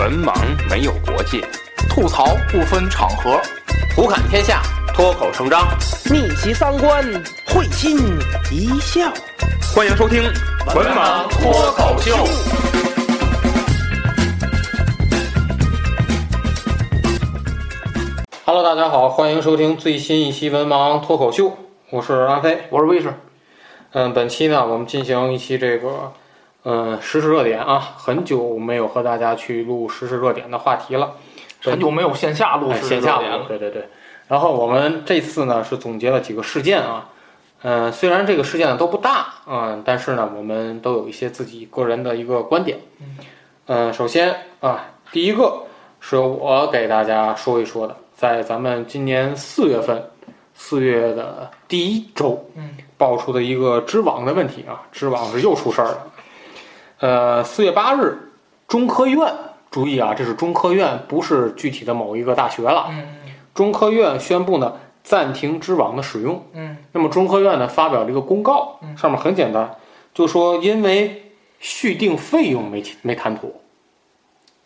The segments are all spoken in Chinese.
文盲没有国界，吐槽不分场合，胡侃天下，脱口成章，逆袭三观，会心一笑。欢迎收听《文盲脱口秀》。Hello，大家好，欢迎收听最新一期《文盲脱口秀》，我是阿飞。我是卫士，嗯，本期呢，我们进行一期这个，嗯，时事热点啊，很久没有和大家去录时事热点的话题了，很久没有线下录线下录热点了，对对对。然后我们这次呢是总结了几个事件啊，嗯，虽然这个事件呢都不大，嗯，但是呢我们都有一些自己个人的一个观点。嗯，首先啊，第一个是我给大家说一说的，在咱们今年四月份，四月的第一周，嗯，爆出的一个知网的问题啊，知网是又出事儿了。呃，四月八日，中科院，注意啊，这是中科院，不是具体的某一个大学了。嗯中科院宣布呢暂停知网的使用。嗯那么中科院呢发表了一个公告，嗯上面很简单，就说因为续订费用没没谈妥，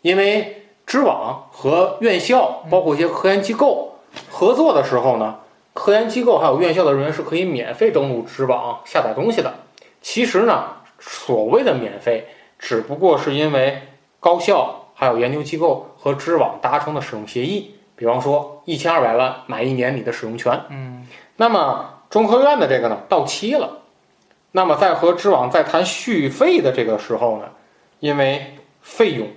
因为知网和院校包括一些科研机构合作的时候呢，科研机构还有院校的人员是可以免费登录知网下载东西的。其实呢，所谓的免费，只不过是因为高校还有研究机构和知网达成的使用协议，比方说一千二百万买一年你的使用权。嗯那么中科院的这个呢到期了，那么在和知网在谈续费的这个时候呢，因为费用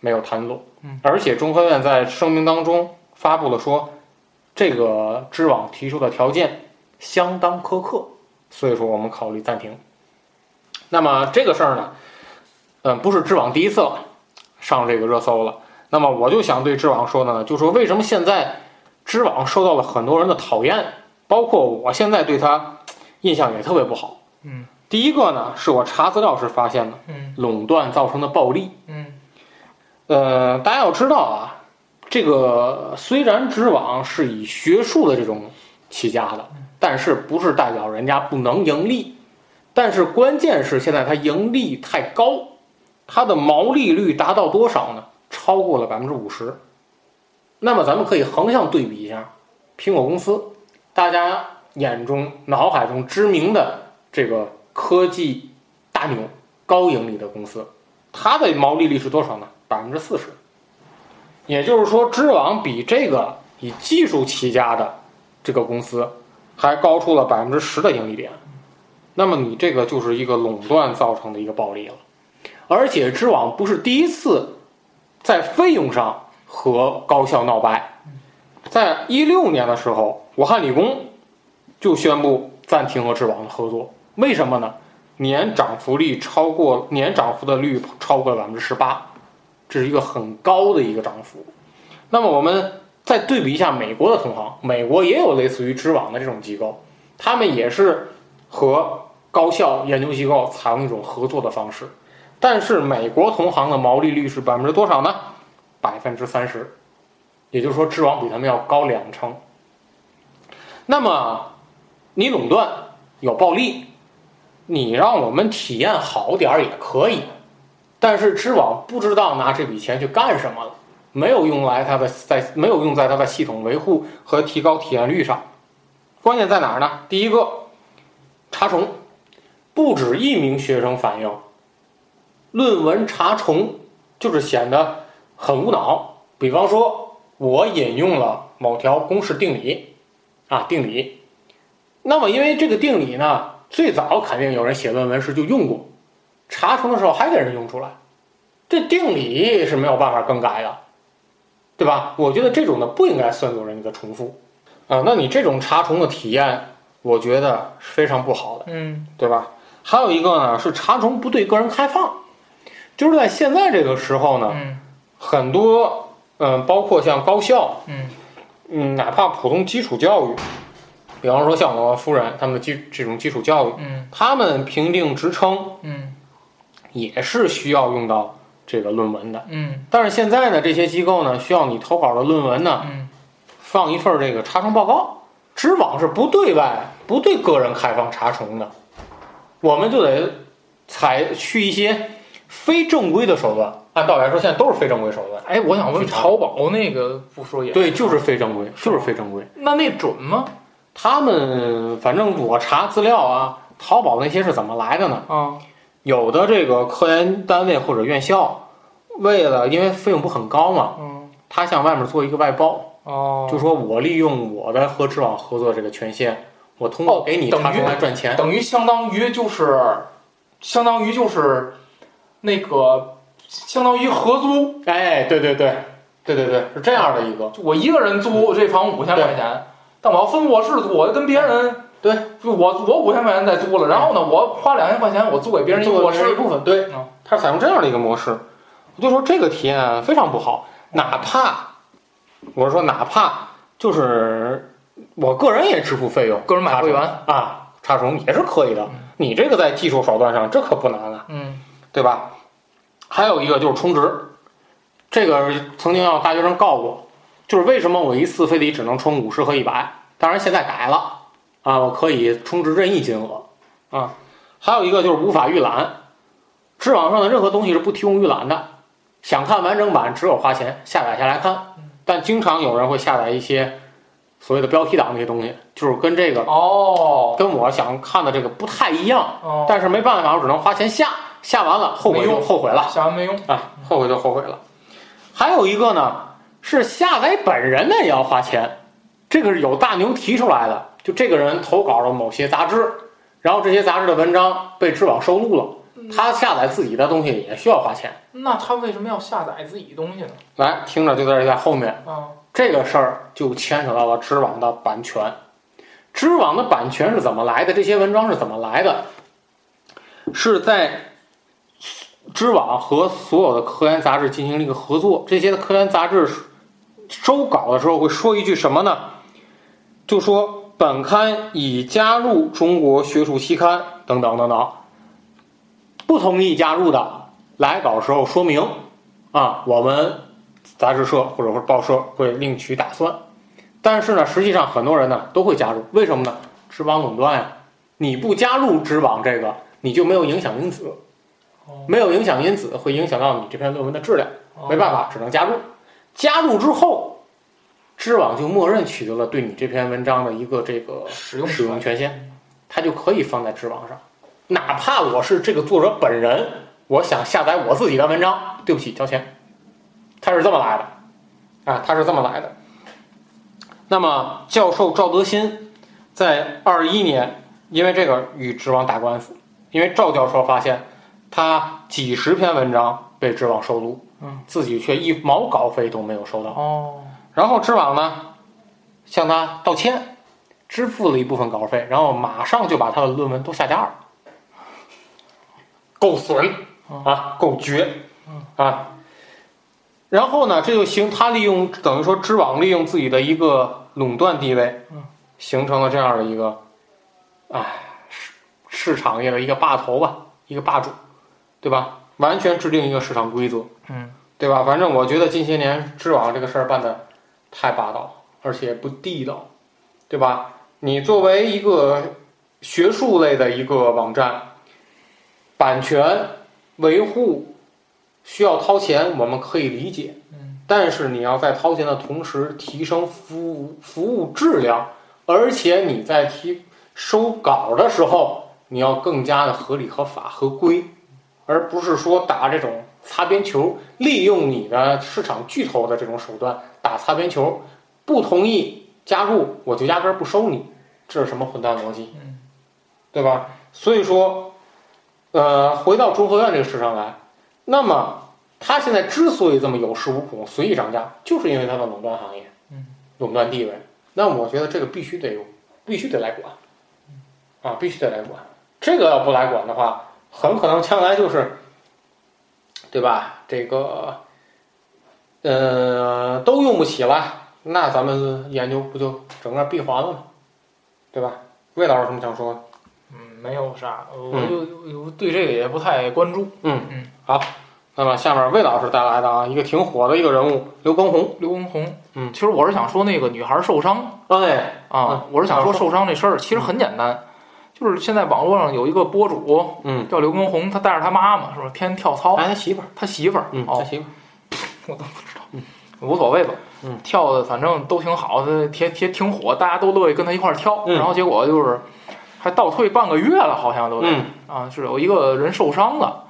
没有谈拢嗯，而且中科院在声明当中发布了说，这个知网提出的条件相当苛刻，所以说我们考虑暂停。那么这个事儿呢，嗯，不是知网第一次了，上这个热搜了。那么我就想对知网说的呢，就说为什么现在知网受到了很多人的讨厌，包括我现在对他印象也特别不好。嗯，第一个呢，是我查资料时发现的嗯垄断造成的暴利。嗯呃，大家要知道啊，这个虽然知网是以学术的这种起家的，但是不是代表人家不能盈利。但是关键是现在它盈利太高，它的毛利率达到多少呢？超过了百分之五十。那么咱们可以横向对比一下，苹果公司，大家眼中、脑海中知名的这个科技大牛、高盈利的公司，它的毛利率是多少呢？百分之四十。也就是说，知网比这个以技术起家的这个公司还高出了百分之十的盈利点。那么你这个就是一个垄断造成的一个暴利了。而且知网不是第一次在费用上和高校闹掰，在一六年的时候，武汉理工就宣布暂停和知网的合作。为什么呢？年涨幅率超过年涨幅的率超过了百分之十八，这是一个很高的一个涨幅。那么我们再对比一下美国的同行，美国也有类似于知网的这种机构，他们也是和高校研究机构采用一种合作的方式，但是美国同行的毛利率是百分之多少呢？百分之三十，也就是说知网比他们要高两成。那么你垄断有暴利，你让我们体验好点儿也可以，但是知网不知道拿这笔钱去干什么了，没有用来它的在没有用在它的系统维护和提高体验率上。关键在哪儿呢？第一个，查重，不止一名学生反映，论文查重就是显得很无脑。比方说，我引用了某条公式定理，啊，定理。那么因为这个定理呢，最早肯定有人写论文时就用过，查重的时候还给人用出来，这定理是没有办法更改的，对吧？我觉得这种的不应该算作人家的重复，啊，那你这种查重的体验，我觉得是非常不好的。嗯对吧？还有一个呢是查重不对个人开放，就是在现在这个时候呢，嗯。很多嗯、包括像高校，嗯。嗯，哪怕普通基础教育，比方说像我夫人他们的基这种基础教育，嗯。他们评定职称嗯。也是需要用到这个论文的。嗯。但是现在呢，这些机构呢需要你投稿的论文呢嗯。放一份这个查重报告，知网是不对外、不对个人开放查重的，我们就得采取一些非正规的手段，按道理来说，现在都是非正规手段。哎，我想问，淘宝那个不说也对，就是非正规，就是非正规。那那准吗？他们反正我查资料啊，淘宝那些是怎么来的呢？啊，有的这个科研单位或者院校，为了因为费用不很高嘛，嗯，他向外面做一个外包，哦，就说我利用我的和知网合作这个权限，我通过哦给你等于他出来赚钱。等于相当于就是，相当于就是那个，相当于合租，哎，对对对，对对对，是这样的一个。就我一个人租这房五千块钱，但我要分卧室租，我就跟别人对，就我我五千块钱再租了，然后呢，我花两千块钱我租给别人一个卧室，一部分，对嗯，它是采用这样的一个模式。我就说这个体验非常不好，哪怕我是说哪怕就是我个人也支付费用，个人买会员，啊，插虫也是可以的。你这个在技术手段上，这可不难啊，嗯对吧？还有一个就是充值，这个曾经让大学生告过，就是为什么我一次非得只能充五十和一百？当然现在改了啊，我可以充值任意金额啊。还有一个就是无法预览，知网上的任何东西是不提供预览的，想看完整版只有花钱下载下来看。但经常有人会下载一些所谓的标题党那些东西，就是跟这个哦跟我想看的这个不太一样。哦，但是没办法，我只能花钱下，下完了后悔就后悔了下完没用，啊，后悔就后悔了。还有一个呢，是下载本人呢也要花钱，这个是有大牛提出来的，就这个人投稿了某些杂志，然后这些杂志的文章被知网收录了，他下载自己的东西也需要花钱。那他为什么要下载自己东西呢？来，听着就在这在后面，啊，这个事儿就牵扯到了知网的版权。知网的版权是怎么来的？这些文章是怎么来的？是在知网和所有的科研杂志进行了一个合作。这些科研杂志收稿的时候会说一句什么呢？就说本刊已加入中国学术期刊等等等等。不同意加入的，来稿时候说明啊，我们杂志社或者说报社会另取打算。但是呢，实际上很多人呢都会加入，为什么呢？知网垄断呀，你不加入知网这个，你就没有影响因子，没有影响因子会影响到你这篇论文的质量，没办法，只能加入。加入之后，知网就默认取得了对你这篇文章的一个这个使用使用权限，它就可以放在知网上。哪怕我是这个作者本人，我想下载我自己的文章，对不起，交钱。它是这么来的，啊，它是这么来的。那么，教授赵德新在二一年，因为这个与知网打官司，因为赵教授发现他几十篇文章被知网收录，嗯，自己却一毛稿费都没有收到。哦，然后知网呢向他道歉，支付了一部分稿费，然后马上就把他的论文都下架了，够损啊，够绝啊！然后呢，这就形他利用等于说知网利用自己的一个垄断地位，形成了这样的一个，哎，市市场业的一个霸头吧，一个霸主，对吧？完全制定一个市场规则，嗯，对吧？反正我觉得近些年知网这个事儿办的太霸道，而且不地道，对吧？你作为一个学术类的一个网站，版权维护需要掏钱，我们可以理解。嗯，但是你要在掏钱的同时提升服务服务质量，而且你在提收稿的时候，你要更加的合理、合法、合规，而不是说打这种擦边球，利用你的市场巨头的这种手段打擦边球，不同意加入我就压根儿不收你，这是什么混蛋逻辑？嗯，对吧？所以说，呃，回到中科院这个事上来，那么它现在之所以这么有恃无恐、随意涨价，就是因为它的垄断行业，嗯，垄断地位。那我觉得这个必须得有，必须得来管，啊，必须得来管。这个要不来管的话，很可能将来就是，对吧？这个，呃，都用不起了，那咱们研究不就整个闭环了吗？对吧？魏老师有什么想说的？嗯，没有啥，我就我对这个也不太关注。嗯嗯，好那么下面魏老师带来的啊，一个挺火的一个人物刘畊宏。刘畊宏，嗯其实我是想说那个女孩受伤哎，啊，我是想说受伤这事儿其实很简单，就是现在网络上有一个博主嗯，叫刘畊宏，他带着他妈妈是吧，天天跳操，哎，他媳妇儿，他媳妇儿嗯，他哦，媳妇儿，无所谓吧，嗯跳的反正都挺好的，挺挺挺火，大家都乐意跟他一块儿跳，嗯然后结果就是还倒退半个月了，好像都得。嗯。啊，是有一个人受伤了，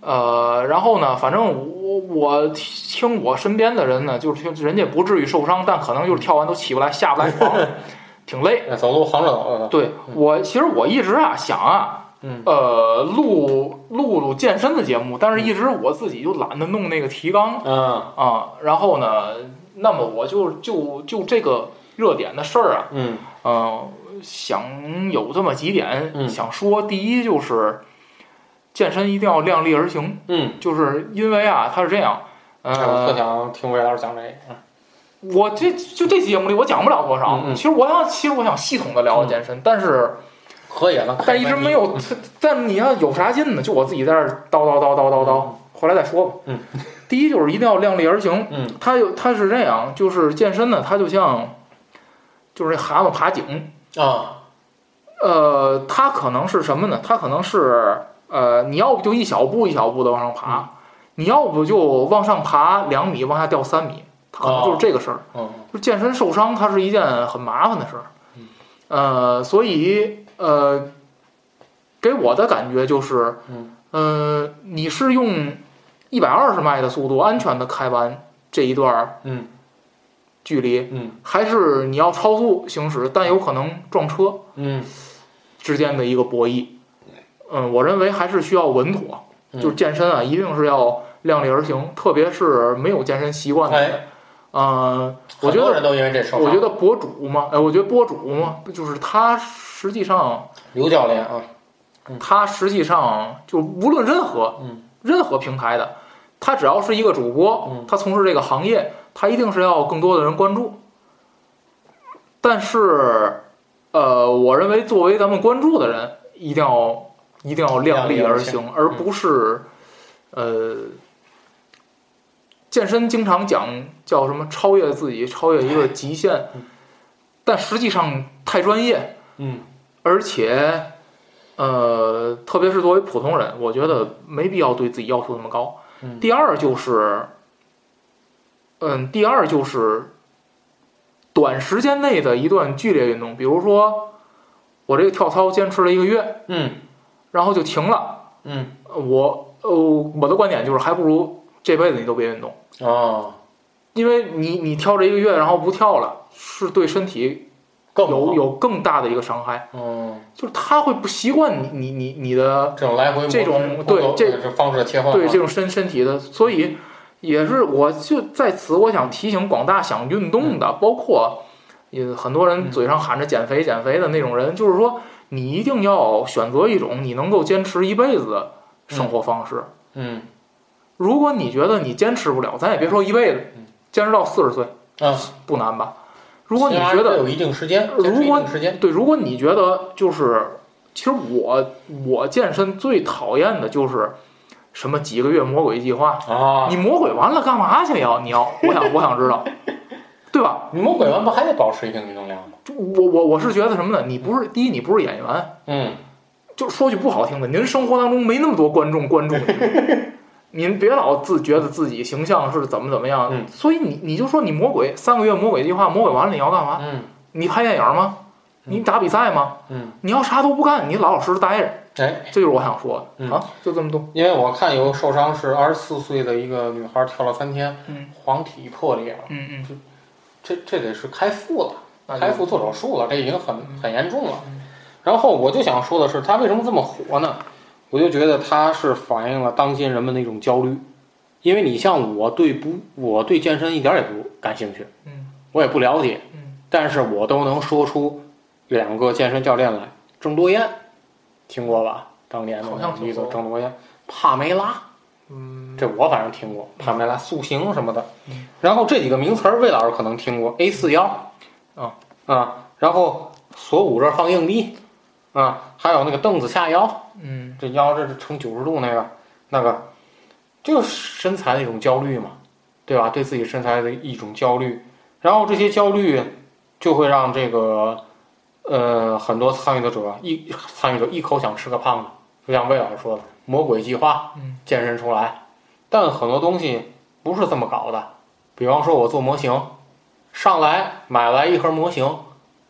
呃，然后呢，反正我我听我身边的人呢，就是听人家不至于受伤，但可能就是跳完都起不来，下不来床，挺累。哎走路横着走的，对我其实我一直啊想啊，嗯。呃，录录录健身的节目，但是一直我自己就懒得弄那个提纲嗯。啊，然后呢，那么我就就就这个热点的事儿啊，嗯。呃，想有这么几点嗯想说。第一就是健身一定要量力而行，嗯，就是因为啊，它是这样，哎我特呃，想听魏老师讲这个，嗯我这就这期节目里我讲不了多少。嗯嗯其实我想，其实我想系统的聊聊健身，但是可以了，但一直没有。但你要有啥劲呢？就我自己在这儿叨叨叨叨叨叨，后来再说吧。嗯，第一就是一定要量力而行。嗯，它有它是这样，就是健身呢，它就像就是这蛤蟆爬井。啊，呃，它可能是什么呢？它可能是呃，你要不就一小步一小步的往上爬，你要不就往上爬两米，往下掉三米，它可能就是这个事儿。嗯就健身受伤，它是一件很麻烦的事儿。呃，所以呃，给我的感觉就是，嗯呃，你是用一百二十迈的速度安全的开完这一段儿嗯距离，嗯。还是你要超速行驶，但有可能撞车？嗯。之间的一个博弈。嗯，我认为还是需要稳妥，嗯。就是健身啊，一定是要量力而行，特别是没有健身习惯的人。哎，嗯，我觉得，很多人都因为这受。我觉得博主嘛，哎，我觉得博主嘛，就是他实际上，刘教练啊，他实际上就无论任何，嗯。任何平台的，他只要是一个主播，嗯。他从事这个行业，他一定是要更多的人关注。但是，呃，我认为作为咱们关注的人，一定要一定要量力而行，而不是，呃，健身经常讲叫什么超越自己，超越一个极限，但实际上太专业，嗯而且，呃，特别是作为普通人，我觉得没必要对自己要求那么高。嗯第二就是，嗯，第二就是短时间内的一段剧烈运动，比如说我这个跳操坚持了一个月，嗯。然后就停了，嗯。我呃我的观点就是，还不如这辈子你都别运动，哦，因为你你跳这一个月，然后不跳了，是对身体更有有更大的一个伤害，嗯，就是他会不习惯你你你你的这种来回这种对这这方式的切换啊，对这种身身体的，所以也是我就在此我想提醒广大想运动的，包括也很多人嘴上喊着减肥减肥的那种人，就是说你一定要选择一种你能够坚持一辈子的生活方式。嗯。如果你觉得你坚持不了，咱也别说一辈子嗯，坚持到四十岁啊，不难吧？如果你觉得有一定时间，如果对，如果你觉得就是，其实我我健身最讨厌的就是什么几个月魔鬼计划，啊，你魔鬼完了干嘛去要？你要，我想 我想知道，对吧？你魔鬼完不还得保持一定运动量吗？我我我是觉得什么呢？你不是第一，你不是演员，嗯就说句不好听的，您生活当中没那么多观众关注您，您别老自觉得自己形象是怎么怎么样，嗯所以你你就说你魔鬼三个月魔鬼计划，魔鬼完了你要干嘛？嗯你拍电影吗？你打比赛吗？嗯，你要啥都不干，你老老实实待着，哎，这就是我想说的、嗯。啊，就这么多。因为我看有受伤是二十四岁的一个女孩跳了三天，嗯。黄体破裂了，嗯嗯，这这得是开腹了。开腹做手术了，这已经很很严重了。然后我就想说的是，他为什么这么火呢？我就觉得他是反映了当今人们的一种焦虑，因为你像我对不，我对健身一点儿也不感兴趣，嗯。我也不了解，嗯。但是我都能说出两个健身教练来。郑多燕，听过吧？当年的好像听女子说郑多燕，帕梅拉，嗯，这我反正听过，帕梅拉塑形什么的。嗯。然后这几个名词儿，魏老师可能听过，A 四幺，啊啊，然后锁骨这儿放硬币，啊，还有那个凳子下腰，嗯。这腰这是成九十度那个，那个就是身材的一种焦虑嘛，对吧？对自己身材的一种焦虑，然后这些焦虑就会让这个呃，很多参与的者一参与者一口想吃个胖子，就像魏老师说的，魔鬼计划嗯健身出来，但很多东西不是这么搞的。比方说，我做模型，上来买来一盒模型，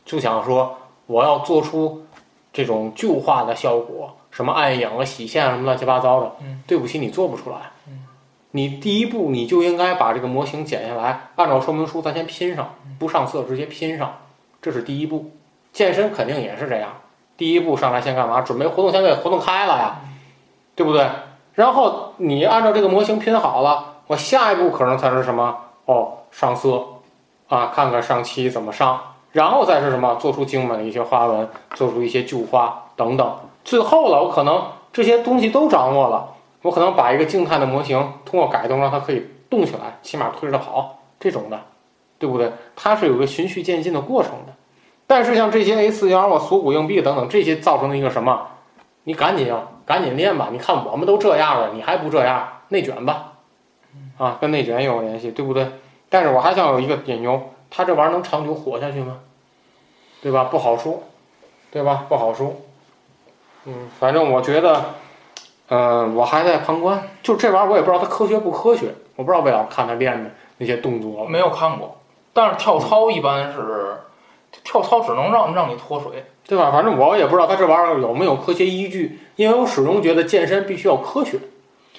就想说我要做出这种旧化的效果，什么暗影啊、洗线啊什么乱七八糟的。嗯对不起，你做不出来。嗯你第一步你就应该把这个模型剪下来，按照说明书咱先拼上，不上色直接拼上，这是第一步。健身肯定也是这样，第一步上来先干嘛？准备活动先给活动开了呀，对不对？然后你按照这个模型拼好了，我下一步可能才是什么？哦，上色啊，看看上漆怎么上，然后再是什么？做出精美的一些花纹，做出一些旧花等等。最后了，我可能这些东西都掌握了，我可能把一个静态的模型通过改动让它可以动起来，起码推着跑这种的，对不对？它是有个循序渐进的过程的。但是像这些 A 四幺啊、锁骨硬币等等这些造成的一个什么？你赶紧啊，赶紧练吧！你看我们都这样了，你还不这样，内卷吧？啊，跟内卷也有联系，对不对？但是我还想有一个隐忧，他这玩意儿能长久活下去吗？对吧？不好说，对吧？不好说。嗯，反正我觉得，嗯、我还在旁观。就这玩意儿，我也不知道它科学不科学。我不知道魏老师看他练的那些动作，没有看过，但是跳操一般是跳操只能让让你脱水，对吧？反正我也不知道他这玩意儿有没有科学依据，因为我始终觉得健身必须要科学，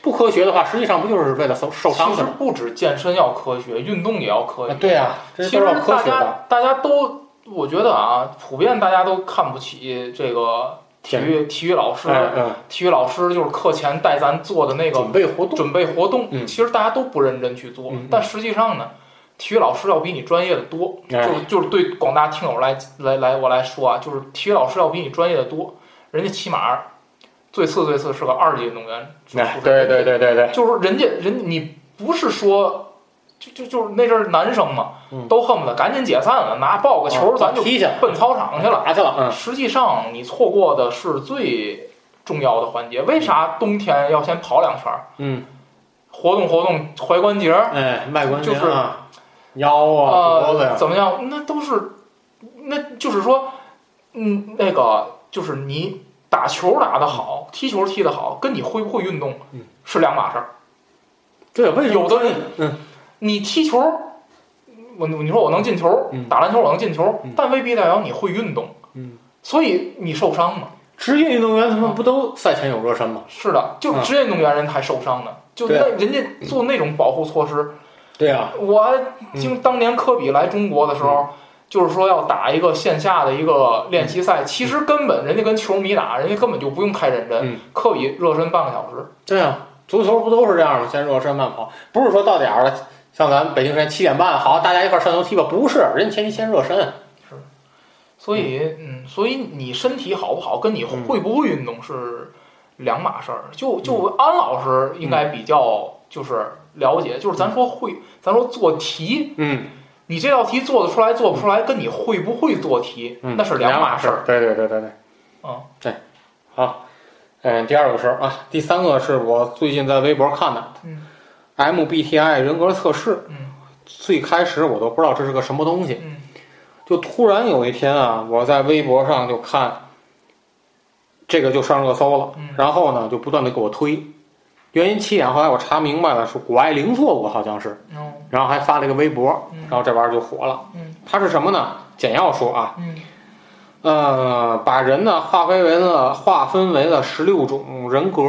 不科学的话，实际上不就是为了受受伤吗？不止健身要科学，运动也要科学。啊对呀、这其实要科大家学的。大家都，我觉得啊，普遍大家都看不起这个体育体育老师。体育老师就是课前带咱做的那个准备活动，准备活动，嗯其实大家都不认真去做，但实际上呢，体育老师要比你专业的多。哎就是就是对广大听友来来来我来说啊，就是体育老师要比你专业的多，人家起码最次最次是个二级运动员。哎，对对对对对，就是人家人你不是说，就就就是那阵儿男生嘛，嗯都恨不得赶紧解散了，拿抱个球、啊咱就踢去奔操场去了。打去了，嗯，实际上你错过的是最重要的环节。为啥冬天要先跑两圈儿？嗯，活动活动踝关节儿，哎，外关节就是啊，腰啊，脖子呀呃，，怎么样？那都是，那就是说，嗯，那个就是你打球打得好，踢球踢得好，跟你会不会运动嗯是两码事儿。对，为什么有的人嗯，你踢球，我你说我能进球，嗯打篮球我能进球，嗯但未必代表你会运动，嗯，所以你受伤嘛。职业运动员他们不都赛前有热身吗？是的，就嗯职业运动员人还受伤呢，就那人家做那种保护措施。对啊，我还听当年科比来中国的时候，就是说要打一个线下的一个练习赛，其实根本人家跟球迷打，人家根本就不用太认真。嗯。科比热身半个小时，对啊，足球不都是这样吗？先热身慢跑，不是说到点儿了，像咱北京时间七点半，好，大家一块儿上楼梯吧，不是，人家前期先热身。所以嗯，所以你身体好不好，跟你会不会运动是两码事儿。就就安老师应该比较就是了解，就是咱说会，咱说做题，嗯。你这道题做得出来做不出来，跟你会不会做题嗯，那是两码事儿。。对对对对对，嗯，对，好，嗯，第二个事儿啊，第三个是我最近在微博看的嗯，MBTI 人格测试。嗯。最开始我都不知道这是个什么东西，嗯。就突然有一天啊，我在微博上就看，这个就上热搜了，嗯。然后呢就不断的给我推，原因起点后来我查明白了，是谷爱凌做过，好像是，嗯然后还发了一个微博，嗯。然后这玩意儿就火了。嗯。它是什么呢？简要说啊，嗯。呃，把人呢划分为了划分为了十六种人格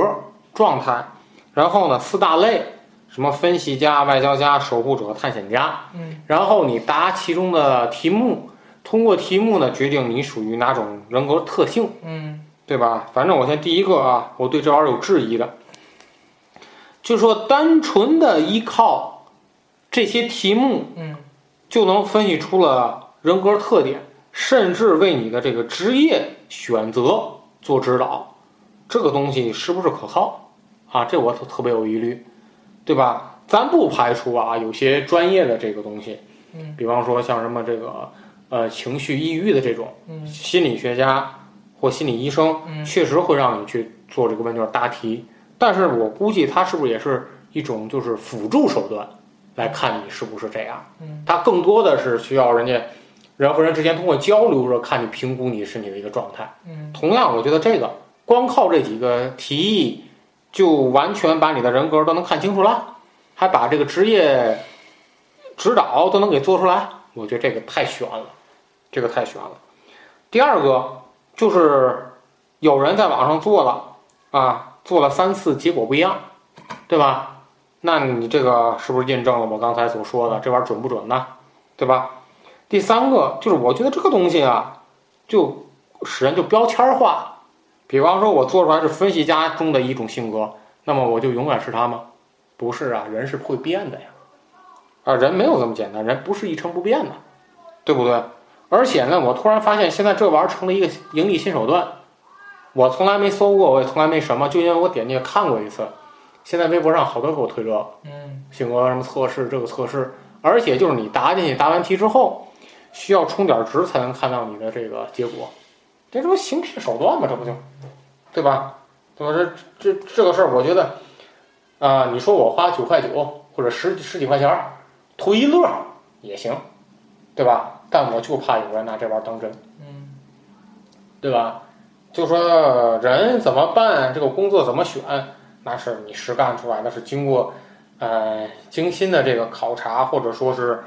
状态，然后呢四大类，什么分析家、外交家、守护者、探险家，嗯。然后你答其中的题目，通过题目呢决定你属于哪种人格特性，嗯。对吧？反正我先第一个啊，我对这玩意儿有质疑的，就说单纯的依靠这些题目嗯就能分析出了人格特点，甚至为你的这个职业选择做指导，这个东西是不是可靠啊？这我特特别有疑虑，对吧？咱不排除啊，有些专业的这个东西，嗯比方说像什么这个呃情绪抑郁的这种嗯心理学家或心理医生，嗯确实会让你去做这个问卷答题，但是我估计它是不是也是一种就是辅助手段，来看你是不是这样。嗯它更多的是需要人家人和人之间通过交流着看你评估你是你的一个状态。嗯同样，我觉得这个光靠这几个提议，就完全把你的人格都能看清楚了，还把这个职业指导都能给做出来，我觉得这个太悬了，这个太悬了。第二个就是有人在网上做了啊，做了三次，结果不一样，对吧？那你这个是不是印证了我刚才所说的这玩意儿准不准呢？对吧？第三个就是我觉得这个东西啊，就使人就标签化。比方说，我做出来是分析家中的一种性格，那么我就永远是他吗？不是啊，人是会变的呀。啊，人没有这么简单，人不是一成不变的，对不对？而且呢，我突然发现现在这玩意儿成了一个盈利新手段。我从来没搜过，我也从来没什么，就因为我点进去看过一次。现在微博上好多给我推这个嗯性格什么测试，这个测试，而且就是你答进去，答完题之后，需要充点值才能看到你的这个结果，这这不行骗手段吗？这不就，对吧？对吧？这这这个事儿，我觉得，啊、你说我花九块九或者十十几块钱儿图一乐儿也行，对吧？但我就怕有人拿这玩意儿当真，嗯对吧？就说人怎么办，这个工作怎么选，那是你实干出来的，是经过呃精心的这个考察或者说是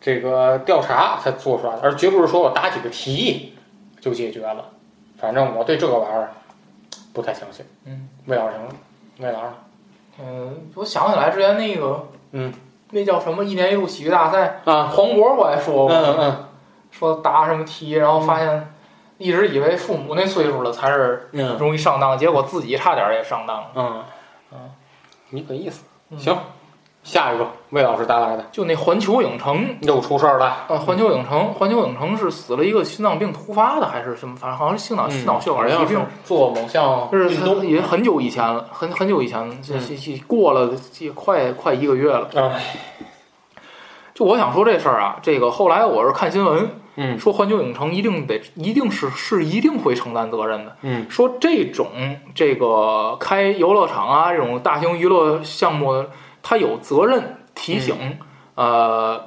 这个调查才做出来的，而绝不是说我答几个题就解决了。反正我对这个玩意儿不太相信。嗯，魏老师呢，魏老师，嗯，我想起来之前那个，嗯，那叫什么一年一度喜剧大赛，啊，黄渤我还说过，嗯嗯。说答什么题，然后发现一直以为父母那岁数了才是嗯容易上当，结果自己差点也上当了。嗯嗯，你个意思。嗯行，下一个魏老师带来的就那环球影城，又出事儿了。呃，环球影城，环球影城是死了一个心脏病突发的还是什么？反正好像是心脑心脑血管疾病。做某项就是运动很也很久以前了，很很久以前了，这嗯这这过了也快快一个月了。哎，就我想说这事儿啊，这个后来我是看新闻，嗯说环球影城一定得一定是是一定会承担责任的。嗯说这种这个开游乐场啊这种大型娱乐项目，它有责任提醒、呃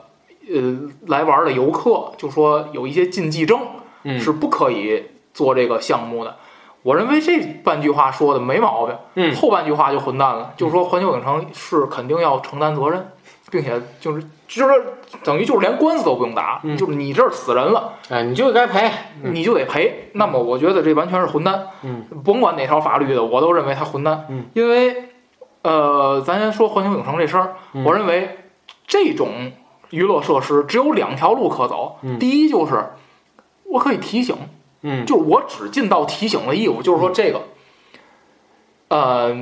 呃来玩的游客，就说有一些禁忌症嗯是不可以做这个项目的。我认为这半句话说的没毛病，嗯后半句话就混蛋了，就是说环球影城是肯定要承担责任，并且就是就是等于就是连官司都不用打，嗯就是你这儿死人了。哎，你就该赔。嗯你就得赔。那么我觉得这完全是混蛋。嗯，甭管哪条法律的，我都认为他混蛋。嗯，因为呃，咱先说环球影城这事儿，嗯我认为这种娱乐设施只有两条路可走。嗯第一就是我可以提醒，嗯就是我只尽到提醒的义务，就是说这个，呃，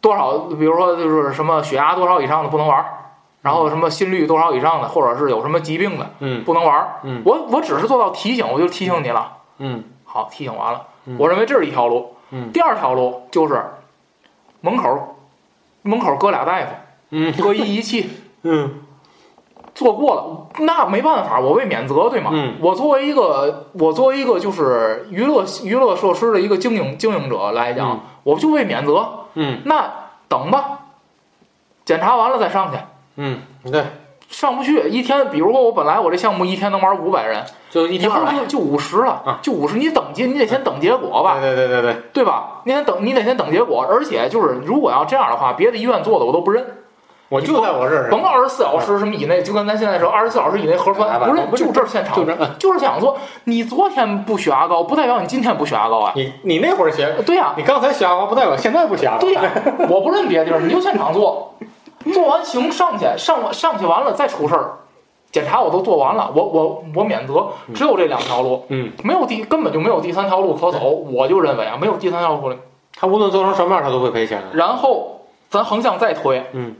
多少，比如说就是什么血压多少以上的不能玩儿。然后什么心率多少以上的，或者是有什么疾病的，嗯。不能玩儿。嗯。我我只是做到提醒，我就提醒你了。嗯。好，提醒完了，嗯。我认为这是一条路。嗯。第二条路就是门口门口搁俩大夫，嗯。搁一仪器，嗯。做过了，那没办法，我被免责，对吗？嗯。我作为一个我作为一个就是娱乐娱乐设施的一个经营经营者来讲，嗯。我就被免责。嗯。那等吧，检查完了再上去。嗯，对，上不去，一天，比如说我本来我这项目一天能玩五百人，就一以天二百。就就五十了啊，就五十，你等结，你得先等结果吧，对对对对对，对吧？你得等，你得先等结果，而且就是如果要这样的话，别的医院做的我都不认，我就在我这儿。甭二十四小时什么以内，就跟咱现在说二十四小时以内核酸哎不认，就这儿现场，就这嗯就是想说，你昨天不血压高，不代表你今天不血压高啊。你你那会儿血，对呀、你刚才血压高不代表现在不血压高。对呀、我不认别地儿，你就现场做，做完行上去，上完上去完了再出事儿，检查我都做完了，我我我免责，只有这两条路，嗯，没有第根本就没有第三条路可走，我就认为啊，没有第三条路。他无论做成什么样，他都会赔钱。然后咱横向再推，嗯，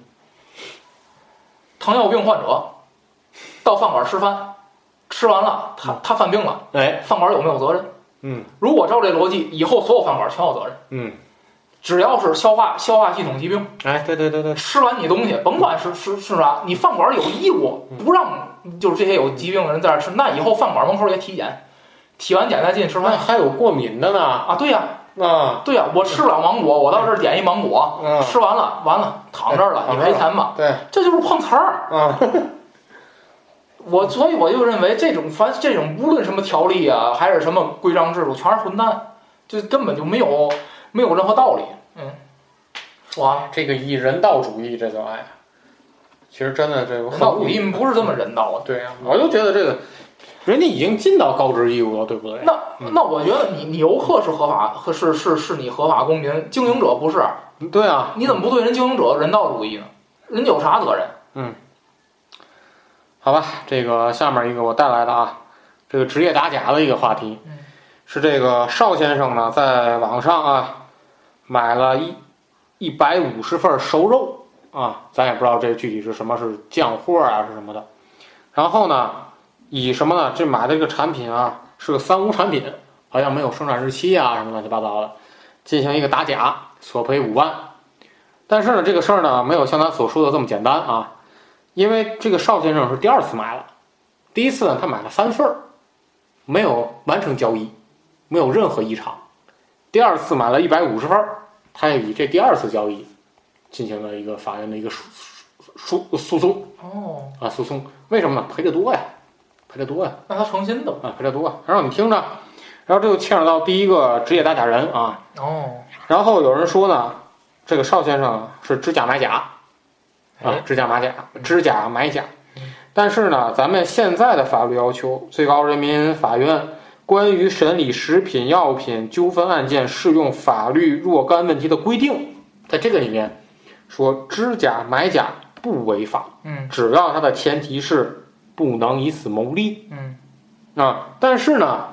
糖尿病患者到饭馆吃饭，吃完了他他犯病了，哎，饭馆有没有责任？嗯。如果照这逻辑，以后所有饭馆全有责任，嗯，只要是消化消化系统疾病。哎，对对对对，吃完你东西，甭管是是是啥，你饭馆有义务不让就是这些有疾病的人在这儿吃，那以后饭馆门口也体检，体完检再进去吃那饭还有过敏的呢。啊。对呀、啊，对呀、我吃不了芒果，我到这儿点一芒果，嗯，吃完了完了躺这儿了，你赔钱吧，对，这就是碰瓷儿。啊，我所以我就认为这种凡这种无论什么条例啊，还是什么规章制度，全是混蛋，就根本就没有没有任何道理。嗯，说完了，这个以人道主义这个哎呀，其实真的这个人道主义不是这么人道啊。对呀、我就觉得这个人家已经尽到告知义务了，对不对？那那我觉得你你游客是合法，和是是是你合法公民，经营者不是，对啊，你怎么不对人经营者人道主义呢？人家有啥责任？嗯好吧，这个下面一个我带来的啊，这个职业打假的一个话题嗯，是这个邵先生呢在网上啊买了一一百五十份熟肉啊，咱也不知道这具体是什么，是酱货啊是什么的。然后呢，以什么呢？这买的这个产品啊是个三无产品，好像没有生产日期啊什么乱七八糟的，进行一个打假，索赔五万。但是呢，这个事儿呢没有像他所说的这么简单啊。因为这个邵先生是第二次买了，第一次呢他买了三份儿，没有完成交易，没有任何异常。第二次买了一百五十分儿，他也以这第二次交易进行了一个法院的一个诉诉诉诉讼哦，啊诉讼。为什么呢？赔的多呀，赔的多呀那他诚心的啊赔的多啊。然后你听着，然后这就牵扯到第一个职业打假人啊。哦，然后有人说呢，这个邵先生是知假买假。啊哎，，知假买假，知假买假。但是呢，咱们现在的法律要求，最高人民法院关于审理食品药品纠纷案件适用法律若干问题的规定，在这个里面说，知假买假不违法，嗯只要它的前提是不能以此谋利嗯啊。但是呢，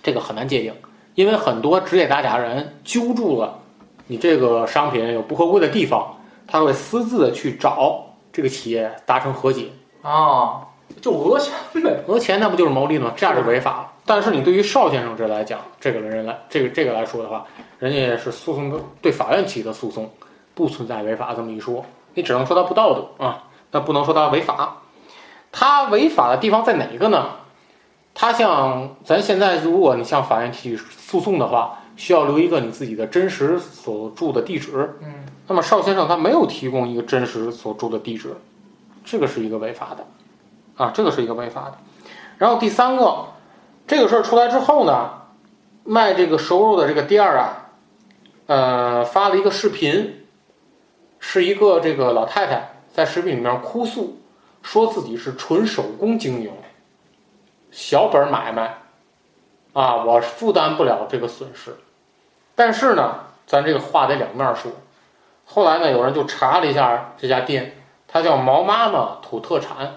这个很难界定，因为很多职业打假人揪住了你这个商品有不合规的地方。他会私自的去找这个企业达成和解，啊，就讹钱呗。讹钱那不就是牟利吗？这样就违法了。但是你对于邵先生这来讲，这个人来这个这个来说的话，人家是诉讼对法院起的诉讼，不存在违法这么一说，你只能说他不道德啊，那不能说他违法。他违法的地方在哪个呢？他像咱现在，如果你向法院提起诉讼的话，需要留一个你自己的真实所住的地址。嗯那么邵先生他没有提供一个真实所住的地址，这个是一个违法的，啊，这个是一个违法的。然后第三个，这个事儿出来之后呢，卖这个熟肉的这个店儿啊，呃，发了一个视频，是一个这个老太太在视频里面哭诉，说自己是纯手工经营，小本买卖，啊，我负担不了这个损失。但是呢，咱这个话得两面说。后来呢，有人就查了一下这家店，它叫毛妈妈土特产。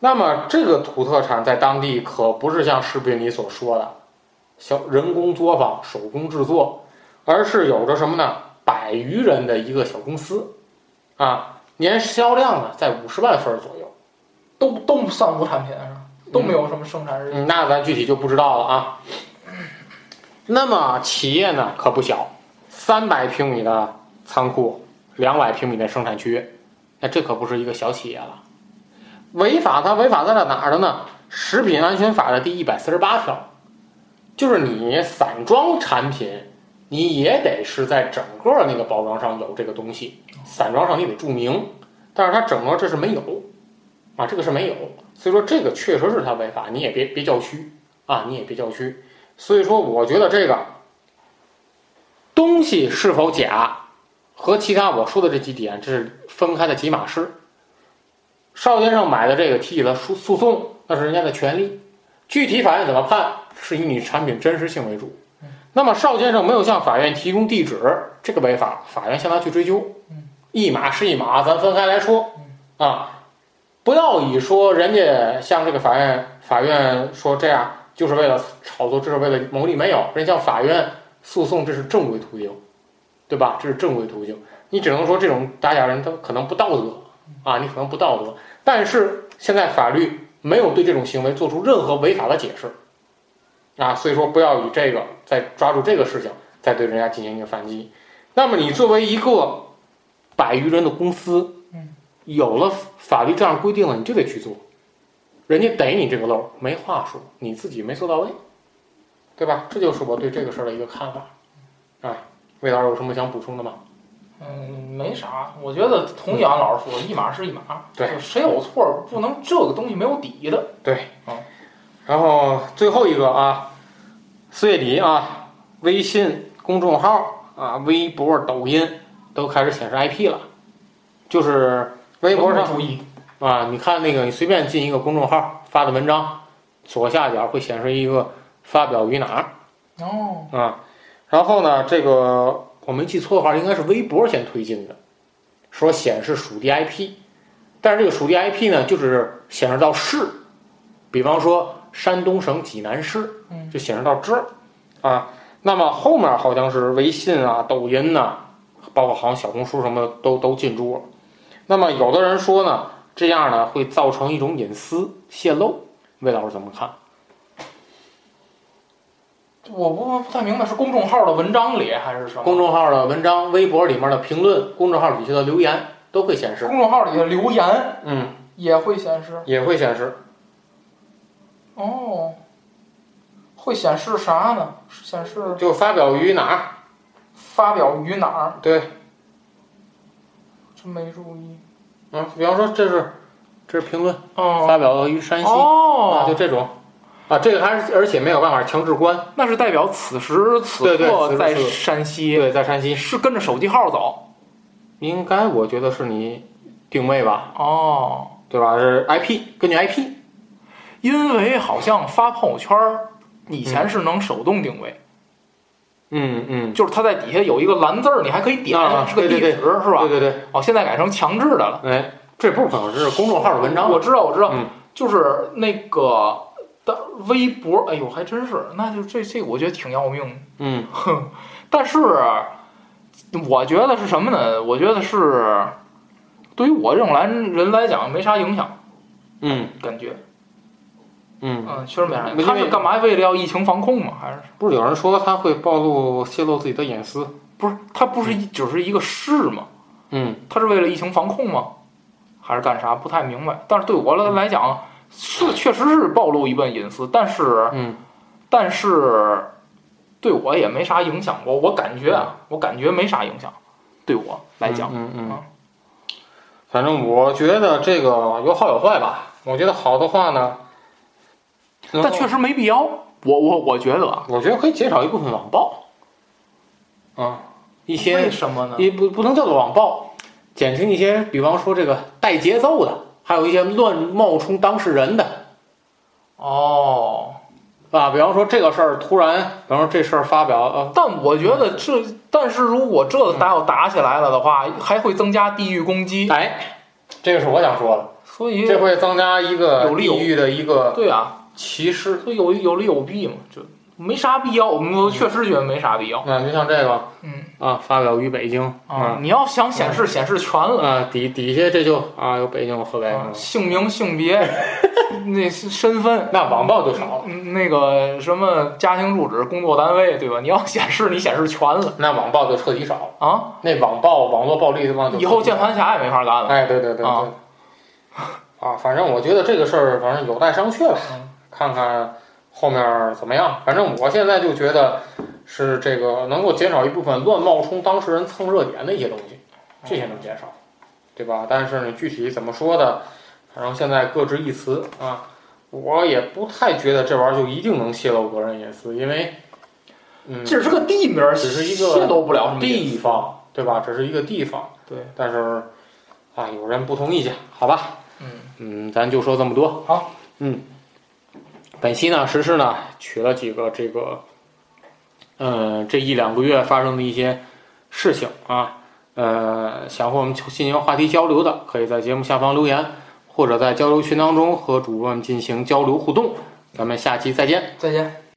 那么这个土特产在当地可不是像视频里所说的，小人工作坊、手工制作，而是有着什么呢？百余人的一个小公司，啊，年销量呢在五十万份儿左右。都都不三无产品是吧？都没有什么生产日那咱具体就不知道了啊。那么企业呢可不小，三百平米的仓库，两百平米的生产区，那这可不是一个小企业了。违法，它违法在了哪儿的呢？食品安全法的第一百四十八条，就是你散装产品，你也得是在整个那个包装上有这个东西，散装上你得注明，但是它整个这是没有，啊，这个是没有，所以说这个确实是它违法，你也别别叫屈啊，你也别叫屈。所以说，我觉得这个东西是否假，和其他我说的这几点这是分开的几码事。邵先生买的这个提起了诉诉讼，那是人家的权利，具体法院怎么判，是以你产品真实性为主。那么邵先生没有向法院提供地址，这个违法，法院向他去追究。一码是一码，咱分开来说。啊，不要以说人家向这个法院法院说这样就是为了炒作，这是为了牟利，没有，人向法院诉讼这是正规途径，对吧？这是正规途径，你只能说这种打假人他可能不道德。啊，你可能不道德，但是现在法律没有对这种行为做出任何违法的解释啊，所以说不要以这个再抓住这个事情再对人家进行一个反击。那么你作为一个百余人的公司，有了法律这样规定了，你就得去做。人家逮你这个漏，没话说，你自己没做到位，对吧？这就是我对这个事儿的一个看法。啊，魏老师有什么想补充的吗？嗯，没啥，我觉得同意安老师说，一码是一码，对。谁有错不能这个东西没有底的。对，嗯。然后最后一个啊，四月底啊，微信公众号啊、微博、抖音都开始显示 IP 了，就是微博上注意，啊，你看那个，你随便进一个公众号发的文章，左下角会显示一个发表于哪儿哦，啊。然后呢，这个我没记错的话，应该是微博先推进的，说显示属地 IP，但是这个属地 IP 呢，就是显示到市，比方说山东省济南市，嗯就显示到这儿啊。那么后面好像是微信啊、抖音呐、包括好像小红书什么的都都进驻了。那么有的人说呢，这样呢会造成一种隐私泄露，魏老师怎么看？我不不太明白是公众号的文章里还是什么？公众号的文章、微博里面的评论、公众号底下的留言都会显示，公众号里的留言嗯，也会显示。也会显示。哦，会显示啥呢？显示就发表于哪儿？发表于哪儿？对，真没注意。嗯，比方说这是这是评论，哦发表于山西、啊，哦，就这种啊，这个还是而且没有办法强制关，那是代表此时此刻在山西，对，在山西。是跟着手机号走。应该我觉得是你定位吧，哦，对吧？是 IP，根据 IP，因为好像发朋友圈儿以前是能手动定位，嗯嗯，就是它在底下有一个蓝字儿，你还可以点，啊是个地对对址是吧？对对对，哦，现在改成强制的了。哎，这不可能是公众号的文章，我知道，我知道，嗯。就是那个的微博，哎呦，还真是，那就这这，我觉得挺要命的。嗯 但是，我觉得是什么呢？我觉得是对于我这种来人来讲没啥影响，嗯感觉，嗯，嗯，确实没啥影响。他是干嘛？为了要疫情防控吗？还是不是有人说他会暴露泄露自己的隐私？不是？他不是一只是一个市吗？嗯他是为了疫情防控吗？还是干啥？不太明白。但是对我来来讲，是确实是暴露一部分隐私，但是嗯但是对我也没啥影响。我我感觉啊，我感觉没啥影响，对我来讲。嗯嗯嗯，反正我觉得这个有好有坏吧。我觉得好的话呢，但确实没必要。我我我觉得啊，我觉得可以减少一部分网暴，啊，一些为什么呢？也不不能叫做网暴，减轻一些，比方说这个带节奏的，还有一些乱冒充当事人的，哦，啊，比方说这个事儿突然，比方说这事儿发表，呃，但我觉得这，但是如果这打要打起来了的话，还会增加地域攻击，哎，这个是我想说的，所以这会增加一个有利有地域的一个对啊，歧视。所以有有利有弊嘛，就没啥必要。我们都确实觉得没啥必要。啊，就像这个，嗯。啊，发表于北京，啊，你要想显示显示全了，啊，底底下这就啊有北京有河北，啊姓名、性别、那身份。那网暴就少了，嗯那个什么家庭住址、工作单位，对吧？你要显示，你显示全了。那网暴就彻底少了，啊！那网暴网络暴力的话以后键键盘侠也没法干了。哎，对对对对，啊啊，反正我觉得这个事儿，反正有待商榷吧，嗯。看看后面怎么样。反正我现在就觉得是这个能够减少一部分乱冒充当事人蹭热点的一些东西，这些能减少，对吧？但是呢，具体怎么说的，反正现在各执一词啊。我也不太觉得这玩意儿就一定能泄露个人隐私，因为，嗯，这是个地名儿，只是一个泄露不了什么地方，对吧？只是一个地方，对，但是啊，有人不同意见，好吧？嗯嗯，咱就说这么多。好，嗯，本期呢，实施呢取了几个这个，呃，这一两个月发生的一些事情啊，呃，想和我们进行话题交流的，可以在节目下方留言，或者在交流群当中和主播们进行交流互动。咱们下期再见。再见。